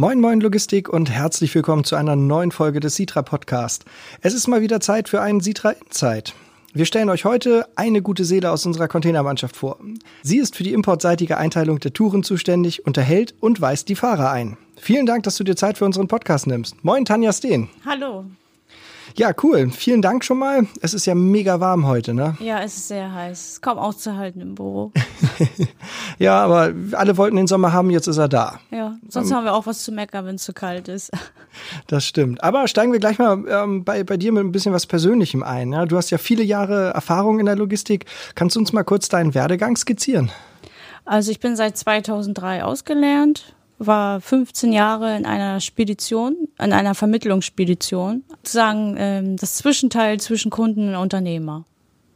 Moin Moin Logistik und herzlich willkommen zu einer neuen Folge des Sitra Podcast. Es ist mal wieder Zeit für einen Sitra Insight. Wir stellen euch heute eine gute Seele aus unserer Containermannschaft vor. Sie ist für die importseitige Einteilung der Touren zuständig, unterhält und weist die Fahrer ein. Vielen Dank, dass du dir Zeit für unseren Podcast nimmst. Moin Tanja Steen. Hallo. Ja, cool. Vielen Dank schon mal. Es ist ja mega warm heute, ne? Ja, es ist sehr heiß. Es ist kaum auszuhalten im Büro. ja, aber alle wollten den Sommer haben, jetzt ist er da. Ja, sonst um, haben wir auch was zu meckern, wenn es zu kalt ist. Das stimmt. Aber steigen wir gleich mal ähm, bei, bei dir mit ein bisschen was Persönlichem ein. Ja? Du hast ja viele Jahre Erfahrung in der Logistik. Kannst du uns mal kurz deinen Werdegang skizzieren? Also ich bin seit 2003 ausgelernt, war 15 Jahre in einer Spedition, in einer Vermittlungsspedition, sozusagen ähm, das Zwischenteil zwischen Kunden und Unternehmer.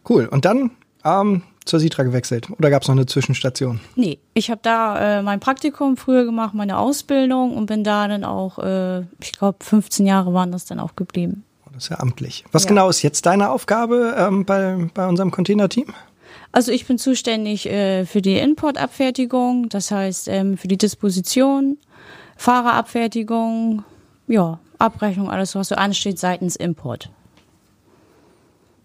Cool. Und dann ähm, zur Sitra gewechselt oder gab es noch eine Zwischenstation? Nee, ich habe da äh, mein Praktikum früher gemacht, meine Ausbildung und bin da dann auch, äh, ich glaube, 15 Jahre waren das dann auch geblieben. Oh, das ist ja amtlich. Was ja. genau ist jetzt deine Aufgabe ähm, bei, bei unserem Containerteam? Also ich bin zuständig äh, für die Importabfertigung, das heißt ähm, für die Disposition, Fahrerabfertigung, ja, Abrechnung, alles was so ansteht seitens Import.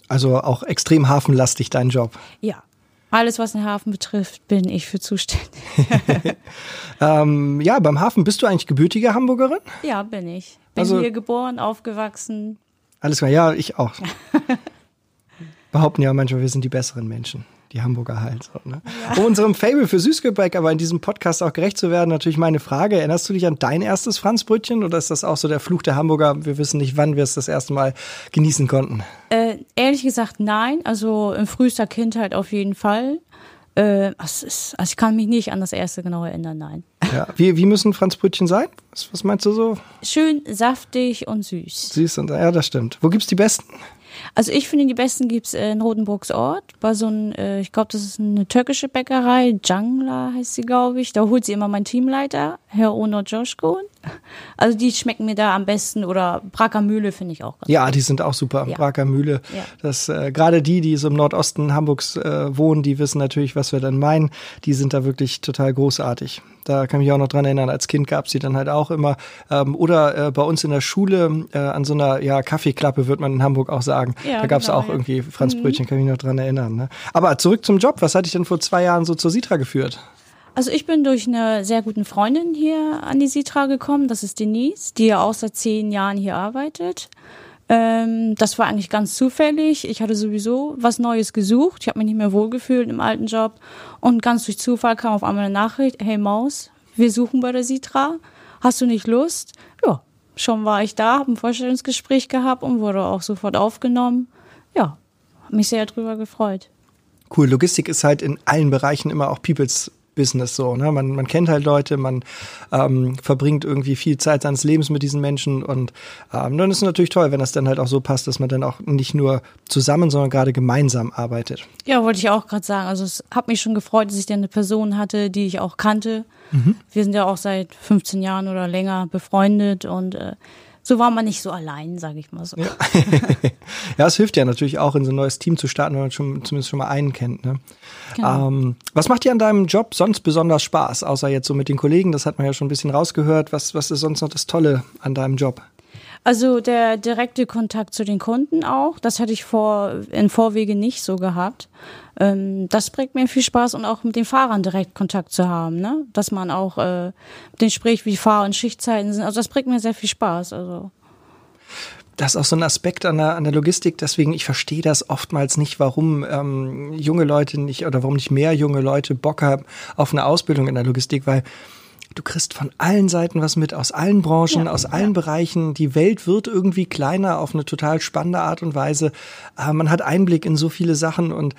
Also auch extrem hafenlastig dein Job. Ja. Alles, was den Hafen betrifft, bin ich für zuständig. ähm, ja, beim Hafen bist du eigentlich gebürtige Hamburgerin? Ja, bin ich. Bin also, hier geboren, aufgewachsen. Alles klar, ja, ich auch. Behaupten ja manchmal, wir sind die besseren Menschen die Hamburger halt. So, ne? ja. Um unserem Fable für Süßgebäck aber in diesem Podcast auch gerecht zu werden, natürlich meine Frage, erinnerst du dich an dein erstes Franzbrötchen oder ist das auch so der Fluch der Hamburger? Wir wissen nicht, wann wir es das erste Mal genießen konnten. Äh, ehrlich gesagt, nein. Also in frühester Kindheit auf jeden Fall. Äh, also ich kann mich nicht an das erste genau erinnern, nein. Ja. Wie, wie müssen Franzbrötchen sein? Was, was meinst du so? Schön saftig und süß. Süß und ja, das stimmt. Wo gibt's die besten? Also ich finde, die besten gibt's in Rotenburgs Ort, bei so einem, äh, ich glaube, das ist eine türkische Bäckerei, Jangla heißt sie, glaube ich. Da holt sie immer mein Teamleiter, Herr Ono Joschko. Also die schmecken mir da am besten oder Braker Mühle finde ich auch ganz Ja, die sind auch super. Ja. Braker Mühle. Ja. Das äh, gerade die, die so im Nordosten Hamburgs äh, wohnen, die wissen natürlich, was wir dann meinen. Die sind da wirklich total großartig. Da kann ich mich auch noch dran erinnern, als Kind gab's die dann halt auch immer. Ähm, oder äh, bei uns in der Schule äh, an so einer ja, Kaffeeklappe, wird man in Hamburg auch sagen. Ja, da gab's genau, auch ja. irgendwie Franzbrötchen, mhm. kann ich mich noch dran erinnern. Ne? Aber zurück zum Job. Was hat dich denn vor zwei Jahren so zur Sitra geführt? Also ich bin durch eine sehr guten Freundin hier an die Sitra gekommen. Das ist Denise, die ja auch seit zehn Jahren hier arbeitet. Ähm, das war eigentlich ganz zufällig. Ich hatte sowieso was Neues gesucht. Ich habe mich nicht mehr wohlgefühlt im alten Job. Und ganz durch Zufall kam auf einmal eine Nachricht, hey Maus, wir suchen bei der Sitra. Hast du nicht Lust? Ja, schon war ich da, habe ein Vorstellungsgespräch gehabt und wurde auch sofort aufgenommen. Ja, habe mich sehr darüber gefreut. Cool, Logistik ist halt in allen Bereichen immer auch Peoples Business so. Ne? Man, man kennt halt Leute, man ähm, verbringt irgendwie viel Zeit seines Lebens mit diesen Menschen und ähm, dann ist es natürlich toll, wenn das dann halt auch so passt, dass man dann auch nicht nur zusammen, sondern gerade gemeinsam arbeitet. Ja, wollte ich auch gerade sagen. Also es hat mich schon gefreut, dass ich dann eine Person hatte, die ich auch kannte. Mhm. Wir sind ja auch seit 15 Jahren oder länger befreundet und äh, so war man nicht so allein, sage ich mal so. Ja. ja, es hilft ja natürlich auch, in so ein neues Team zu starten, wenn man schon, zumindest schon mal einen kennt. Ne? Genau. Ähm, was macht dir an deinem Job sonst besonders Spaß, außer jetzt so mit den Kollegen? Das hat man ja schon ein bisschen rausgehört. Was, was ist sonst noch das Tolle an deinem Job? Also der direkte Kontakt zu den Kunden auch, das hatte ich vor, in Vorwege nicht so gehabt. Ähm, das bringt mir viel Spaß und auch mit den Fahrern direkt Kontakt zu haben, ne? Dass man auch äh, denen spricht, wie Fahr- und Schichtzeiten sind. Also das bringt mir sehr viel Spaß. Also das ist auch so ein Aspekt an der, an der Logistik. Deswegen, ich verstehe das oftmals nicht, warum ähm, junge Leute nicht oder warum nicht mehr junge Leute Bock haben auf eine Ausbildung in der Logistik, weil du kriegst von allen Seiten was mit, aus allen Branchen, ja, aus allen Bereichen. Die Welt wird irgendwie kleiner auf eine total spannende Art und Weise. Äh, man hat Einblick in so viele Sachen und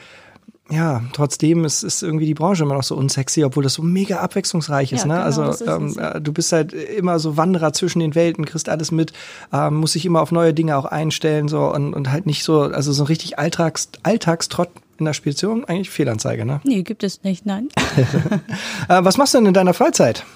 ja, trotzdem ist, ist irgendwie die Branche immer noch so unsexy, obwohl das so mega abwechslungsreich ist. Ja, ne? Genau, also ist ähm, äh, du bist halt immer so Wanderer zwischen den Welten, kriegst alles mit, ähm, muss sich immer auf neue Dinge auch einstellen so und, und halt nicht so, also so richtig Alltags, Alltagstrott in der Spedition, eigentlich Fehlanzeige, ne? Nee, gibt es nicht, nein. äh, was machst du denn in deiner Freizeit?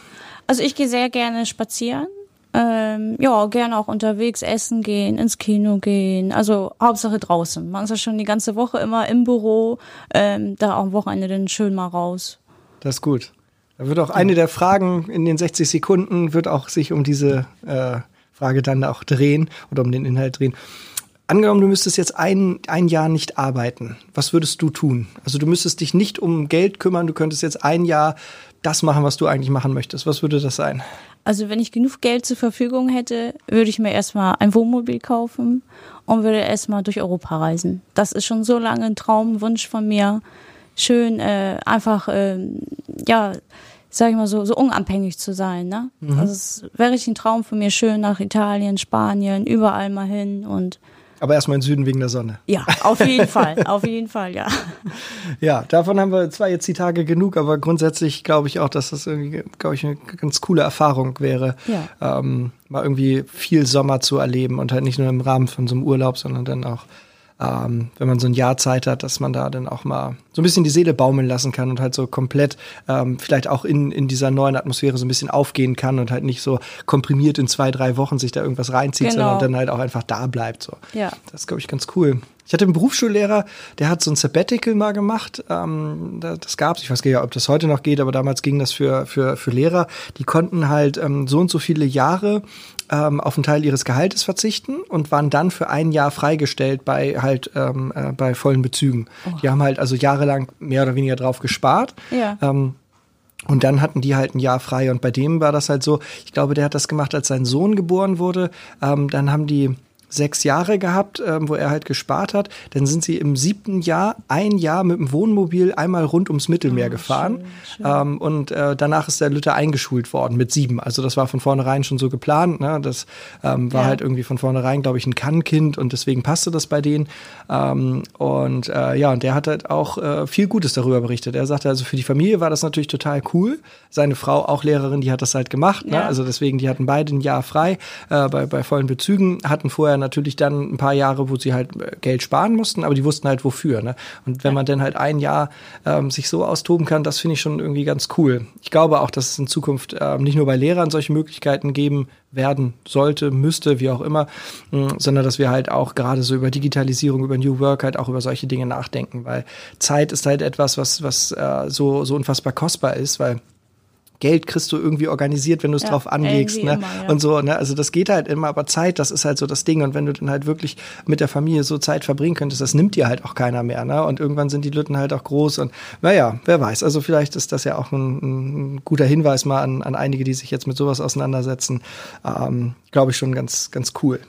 Also ich gehe sehr gerne spazieren ähm, ja, gerne auch unterwegs essen gehen, ins Kino gehen. Also Hauptsache draußen. Man ist ja schon die ganze Woche immer im Büro, ähm, da auch am Wochenende dann schön mal raus. Das ist gut. Da wird auch eine der Fragen in den 60 Sekunden wird auch sich um diese äh, Frage dann auch drehen oder um den Inhalt drehen. Angenommen, du müsstest jetzt ein, ein Jahr nicht arbeiten. Was würdest du tun? Also du müsstest dich nicht um Geld kümmern, du könntest jetzt ein Jahr das machen, was du eigentlich machen möchtest. Was würde das sein? Also wenn ich genug Geld zur Verfügung hätte, würde ich mir erstmal ein Wohnmobil kaufen und würde erstmal durch Europa reisen. Das ist schon so lange ein Traumwunsch von mir. Schön äh, einfach, äh, ja, sag ich mal so, so unabhängig zu sein. Ne? Mhm. Also es wäre richtig ein Traum von mir, schön nach Italien, Spanien, überall mal hin und aber erstmal im Süden wegen der Sonne. Ja, auf jeden Fall, auf jeden Fall, ja. Ja, davon haben wir zwar jetzt die Tage genug, aber grundsätzlich glaube ich auch, dass das irgendwie, glaube ich, eine ganz coole Erfahrung wäre, ja. ähm, mal irgendwie viel Sommer zu erleben und halt nicht nur im Rahmen von so einem Urlaub, sondern dann auch ähm, wenn man so ein Jahr Zeit hat, dass man da dann auch mal so ein bisschen die Seele baumeln lassen kann und halt so komplett ähm, vielleicht auch in, in dieser neuen Atmosphäre so ein bisschen aufgehen kann und halt nicht so komprimiert in zwei, drei Wochen sich da irgendwas reinzieht, genau. sondern dann halt auch einfach da bleibt. So. Ja. Das ist, glaube ich, ganz cool. Ich hatte einen Berufsschullehrer, der hat so ein Sabbatical mal gemacht. Ähm, das gab's. Ich weiß gar nicht, ob das heute noch geht, aber damals ging das für, für, für Lehrer. Die konnten halt ähm, so und so viele Jahre ähm, auf einen Teil ihres Gehaltes verzichten und waren dann für ein Jahr freigestellt bei halt ähm, äh, bei vollen Bezügen. Oh. Die haben halt also jahrelang mehr oder weniger drauf gespart. Ja. Ähm, und dann hatten die halt ein Jahr frei. Und bei dem war das halt so, ich glaube, der hat das gemacht, als sein Sohn geboren wurde. Ähm, dann haben die sechs Jahre gehabt, ähm, wo er halt gespart hat. Dann sind sie im siebten Jahr ein Jahr mit dem Wohnmobil einmal rund ums Mittelmeer oh, gefahren. Schön, schön. Ähm, und äh, danach ist der Lütte eingeschult worden mit sieben. Also das war von vornherein schon so geplant. Ne? Das ähm, war ja. halt irgendwie von vornherein, glaube ich, ein Kannkind und deswegen passte das bei denen. Ähm, und äh, ja, und der hat halt auch äh, viel Gutes darüber berichtet. Er sagte, also für die Familie war das natürlich total cool. Seine Frau, auch Lehrerin, die hat das halt gemacht. Ne? Ja. Also deswegen, die hatten beide ein Jahr frei äh, bei, bei vollen Bezügen, hatten vorher natürlich dann ein paar Jahre, wo sie halt äh, Geld sparen mussten, aber die wussten halt wofür. Ne? Und wenn man dann halt ein Jahr ähm, sich so austoben kann, das finde ich schon irgendwie ganz cool. Ich glaube auch, dass es in Zukunft ähm, nicht nur bei Lehrern solche Möglichkeiten geben werden sollte, müsste, wie auch immer, mh, mm, sondern dass wir halt auch gerade so über Digitalisierung, über New Work halt auch über solche Dinge nachdenken, weil Zeit ist halt etwas, was, was äh, so, so unfassbar kostbar ist, weil Geld kriegst du irgendwie organisiert, wenn du es ja, drauf anlegst. Ne? Immer, ja. Und so, ne? Also das geht halt immer, aber Zeit, das ist halt so das Ding. Und wenn du dann halt wirklich mit der Familie so Zeit verbringen könntest, das nimmt dir halt auch keiner mehr. Ne? Und irgendwann sind die Lütten halt auch groß. Und naja, wer weiß. Also vielleicht ist das ja auch ein, ein guter Hinweis mal an, an einige, die sich jetzt mit sowas auseinandersetzen. Ähm, Glaube ich schon ganz, ganz cool.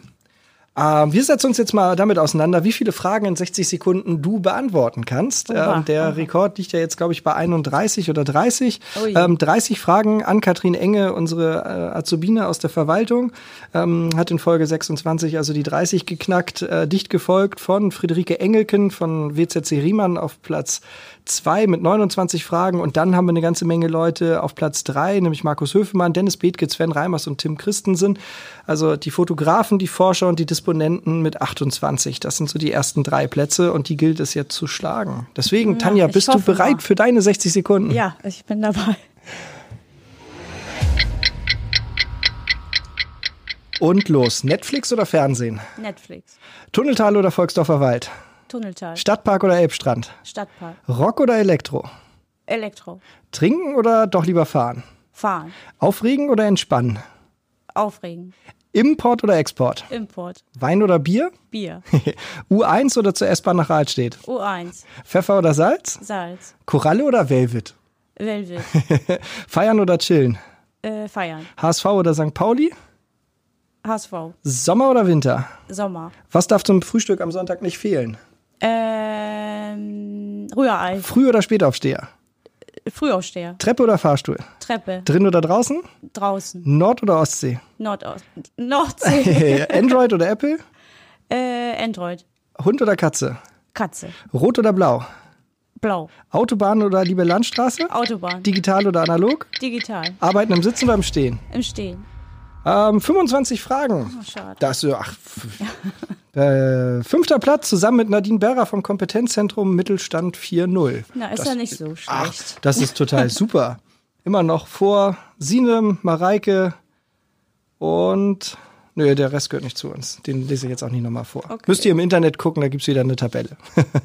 Ähm, wir setzen uns jetzt mal damit auseinander, wie viele Fragen in 60 Sekunden du beantworten kannst. Ähm, der oha. Rekord liegt ja jetzt, glaube ich, bei 31 oder 30. Ähm, 30 Fragen an Katrin Enge, unsere äh, Azubine aus der Verwaltung, ähm, hat in Folge 26 also die 30 geknackt, äh, dicht gefolgt von Friederike Engelken von WZC Riemann auf Platz 2 mit 29 Fragen und dann haben wir eine ganze Menge Leute auf Platz 3, nämlich Markus Höfemann, Dennis Bethke, Sven Reimers und Tim Christensen. Also die Fotografen, die Forscher und die Disponenten mit 28. Das sind so die ersten drei Plätze und die gilt es jetzt zu schlagen. Deswegen, ja, Tanja, bist du bereit mal. für deine 60 Sekunden? Ja, ich bin dabei. Und los. Netflix oder Fernsehen? Netflix. Tunneltal oder Volksdorfer Wald? Tunneltal. Stadtpark oder Elbstrand? Stadtpark. Rock oder Elektro? Elektro. Trinken oder doch lieber fahren? Fahren. Aufregen oder entspannen? Aufregen. Import oder Export? Import. Wein oder Bier? Bier. U1 oder zur S-Bahn nach Rahlstedt? U1. Pfeffer oder Salz? Salz. Koralle oder Velvet? Velvet. feiern oder chillen? Äh, feiern. HSV oder St. Pauli? HSV. Sommer oder Winter? Sommer. Was darf zum Frühstück am Sonntag nicht fehlen? Ähm, Rührei. Früh- oder Spätaufsteher? Frühaufsteher. Treppe oder Fahrstuhl? Treppe. Drin oder draußen? Draußen. Nord- oder Ostsee? Nordost. Nordsee. Android oder Apple? Äh, Android. Hund oder Katze? Katze. Rot oder blau? Blau. Autobahn oder liebe Landstraße? Autobahn. Digital oder analog? Digital. Arbeiten im Sitzen oder im Stehen? Im Stehen. Ähm, 25 Fragen. Oh, schade. Das, ach, äh, fünfter Platz zusammen mit Nadine Berra vom Kompetenzzentrum Mittelstand 4.0. Na, ist das, ja nicht so schlecht. Ach, das ist total super. Immer noch vor Sinem, Mareike und Nö, der Rest gehört nicht zu uns. Den lese ich jetzt auch nicht nochmal vor. Okay. Müsst ihr im Internet gucken, da gibt es wieder eine Tabelle.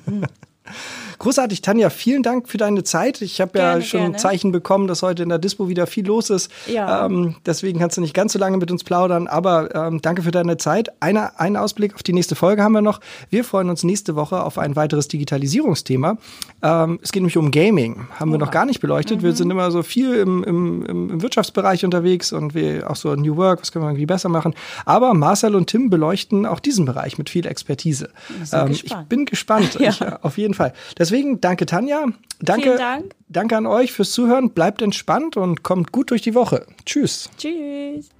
hm. großartig, Tanja. Vielen Dank für deine Zeit. Ich habe ja schon gerne. Zeichen bekommen, dass heute in der Dispo wieder viel los ist. Ja. Ähm, deswegen kannst du nicht ganz so lange mit uns plaudern. Aber ähm, danke für deine Zeit. Eine, einen Ausblick auf die nächste Folge haben wir noch. Wir freuen uns nächste Woche auf ein weiteres Digitalisierungsthema. Ähm, es geht nämlich um Gaming. Haben Oha. wir noch gar nicht beleuchtet. Mhm. Wir sind immer so viel im, im, im Wirtschaftsbereich unterwegs und wir auch so New Work, was können wir irgendwie besser machen. Aber Marcel und Tim beleuchten auch diesen Bereich mit viel Expertise. Ähm, ich bin gespannt. ja. ich, auf jeden Fall. Deswegen danke Tanja. Danke, Dank. danke an euch fürs Zuhören. Bleibt entspannt und kommt gut durch die Woche. Tschüss. Tschüss.